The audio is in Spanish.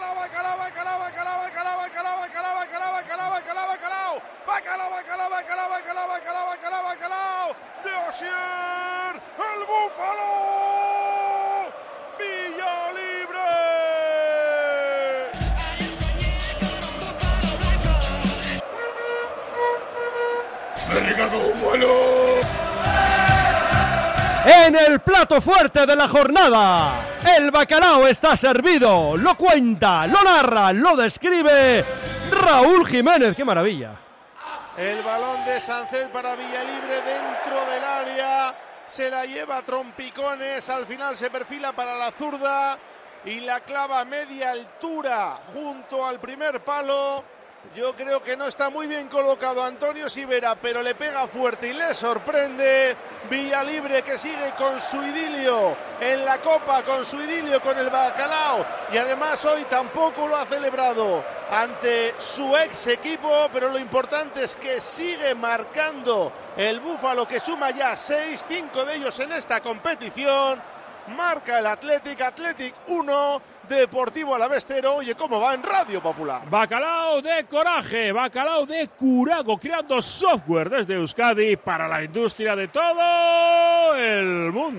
Bacalao, Bacalao, Bacalao, Bacalao, Bacalao, Bacalao, Bacalao, Bacalao, Bacalao, Bacalao, Bacalao, Bacalao, Bacalao, Bacalao, Bacalao, Bacalao, Bacalao, Bacalao, de Osier, el Búfalo, Villa Libre. En el plato fuerte de la jornada, el bacalao está servido. Lo cuenta, lo narra, lo describe Raúl Jiménez. ¡Qué maravilla! El balón de Sánchez para Villalibre dentro del área. Se la lleva Trompicones. Al final se perfila para la zurda. Y la clava a media altura junto al primer palo. Yo creo que no está muy bien colocado Antonio Sivera, pero le pega fuerte y le sorprende. Villalibre que sigue con su idilio en la copa, con su idilio con el bacalao. Y además hoy tampoco lo ha celebrado ante su ex equipo, pero lo importante es que sigue marcando el Búfalo que suma ya 6, 5 de ellos en esta competición. Marca el Athletic, Athletic 1, Deportivo Alavestero. Oye, ¿cómo va en Radio Popular? Bacalao de coraje, bacalao de curago, creando software desde Euskadi para la industria de todo el mundo.